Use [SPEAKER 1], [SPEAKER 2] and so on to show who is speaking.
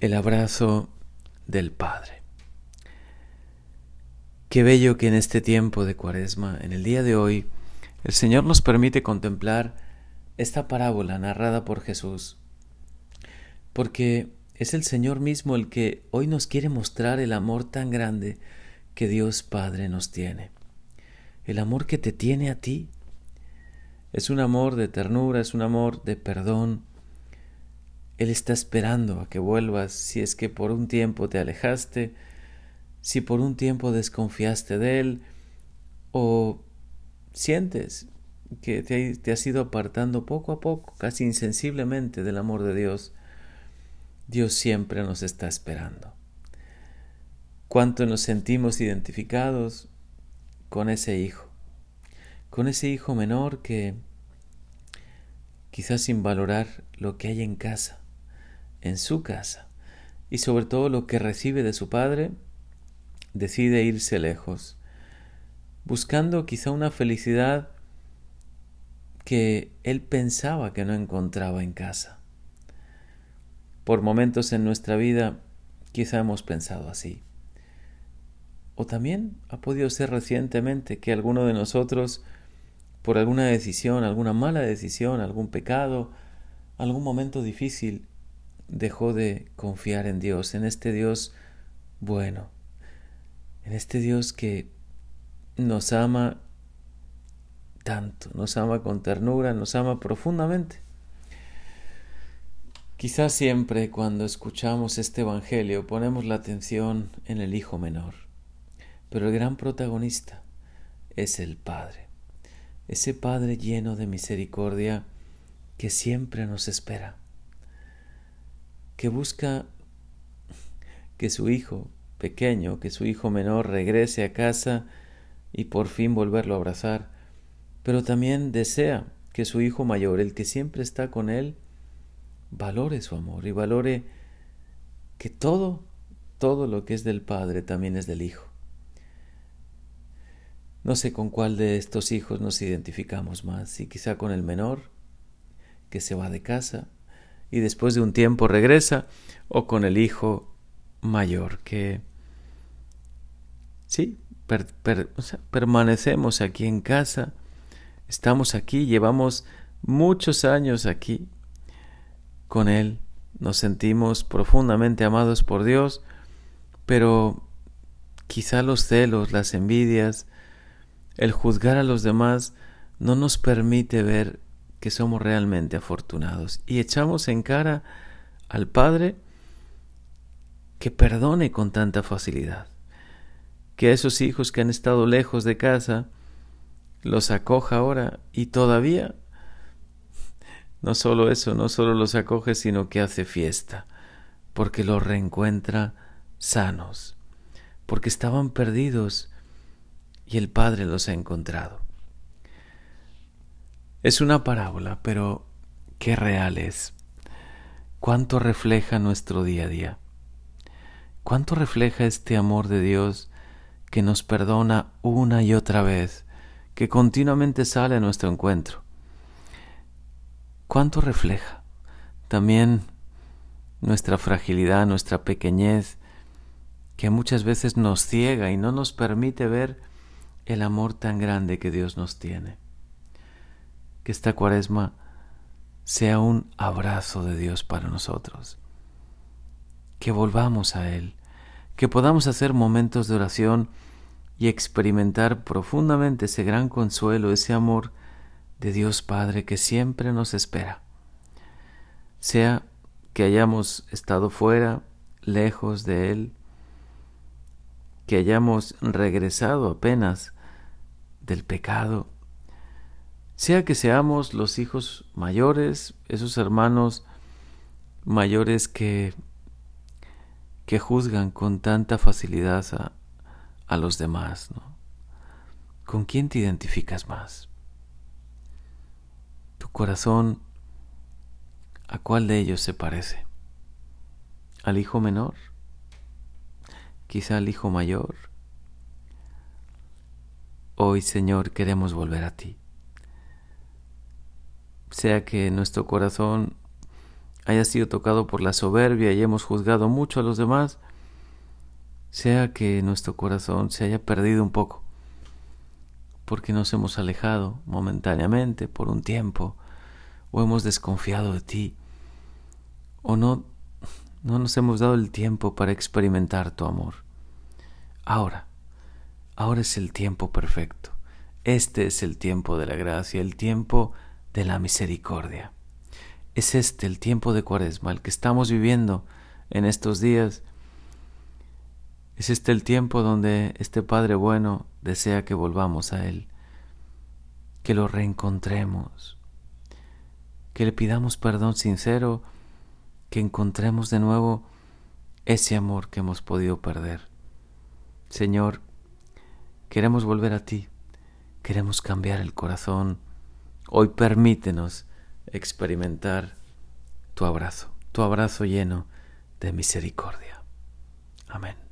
[SPEAKER 1] el abrazo del Padre. Qué bello que en este tiempo de Cuaresma, en el día de hoy, el Señor nos permite contemplar esta parábola narrada por Jesús, porque es el Señor mismo el que hoy nos quiere mostrar el amor tan grande que Dios Padre nos tiene. El amor que te tiene a ti. Es un amor de ternura, es un amor de perdón, él está esperando a que vuelvas si es que por un tiempo te alejaste, si por un tiempo desconfiaste de Él o sientes que te, te has ido apartando poco a poco, casi insensiblemente del amor de Dios. Dios siempre nos está esperando. Cuánto nos sentimos identificados con ese hijo, con ese hijo menor que quizás sin valorar lo que hay en casa, en su casa y sobre todo lo que recibe de su padre, decide irse lejos, buscando quizá una felicidad que él pensaba que no encontraba en casa. Por momentos en nuestra vida quizá hemos pensado así. O también ha podido ser recientemente que alguno de nosotros, por alguna decisión, alguna mala decisión, algún pecado, algún momento difícil, dejó de confiar en Dios, en este Dios bueno, en este Dios que nos ama tanto, nos ama con ternura, nos ama profundamente. Quizás siempre cuando escuchamos este Evangelio ponemos la atención en el Hijo menor, pero el gran protagonista es el Padre, ese Padre lleno de misericordia que siempre nos espera que busca que su hijo pequeño, que su hijo menor regrese a casa y por fin volverlo a abrazar, pero también desea que su hijo mayor, el que siempre está con él, valore su amor y valore que todo, todo lo que es del Padre también es del Hijo. No sé con cuál de estos hijos nos identificamos más, si quizá con el menor, que se va de casa, y después de un tiempo regresa, o con el hijo mayor que sí, permanecemos aquí en casa, estamos aquí, llevamos muchos años aquí con Él, nos sentimos profundamente amados por Dios, pero quizá los celos, las envidias, el juzgar a los demás no nos permite ver que somos realmente afortunados. Y echamos en cara al Padre que perdone con tanta facilidad, que a esos hijos que han estado lejos de casa los acoja ahora. Y todavía no solo eso, no solo los acoge, sino que hace fiesta, porque los reencuentra sanos, porque estaban perdidos y el Padre los ha encontrado. Es una parábola, pero qué real es. Cuánto refleja nuestro día a día. Cuánto refleja este amor de Dios que nos perdona una y otra vez, que continuamente sale a nuestro encuentro. Cuánto refleja también nuestra fragilidad, nuestra pequeñez, que muchas veces nos ciega y no nos permite ver el amor tan grande que Dios nos tiene que esta cuaresma sea un abrazo de Dios para nosotros. Que volvamos a Él, que podamos hacer momentos de oración y experimentar profundamente ese gran consuelo, ese amor de Dios Padre que siempre nos espera. Sea que hayamos estado fuera, lejos de Él, que hayamos regresado apenas del pecado, sea que seamos los hijos mayores, esos hermanos mayores que, que juzgan con tanta facilidad a, a los demás, ¿no? ¿Con quién te identificas más? ¿Tu corazón a cuál de ellos se parece? ¿Al hijo menor? ¿Quizá al hijo mayor? Hoy, Señor, queremos volver a ti sea que nuestro corazón haya sido tocado por la soberbia y hemos juzgado mucho a los demás, sea que nuestro corazón se haya perdido un poco, porque nos hemos alejado momentáneamente por un tiempo, o hemos desconfiado de ti, o no, no nos hemos dado el tiempo para experimentar tu amor. Ahora, ahora es el tiempo perfecto. Este es el tiempo de la gracia, el tiempo de la misericordia. Es este el tiempo de Cuaresma, el que estamos viviendo en estos días. Es este el tiempo donde este Padre bueno desea que volvamos a Él, que lo reencontremos, que le pidamos perdón sincero, que encontremos de nuevo ese amor que hemos podido perder. Señor, queremos volver a ti, queremos cambiar el corazón. Hoy permítenos experimentar tu abrazo, tu abrazo lleno de misericordia. Amén.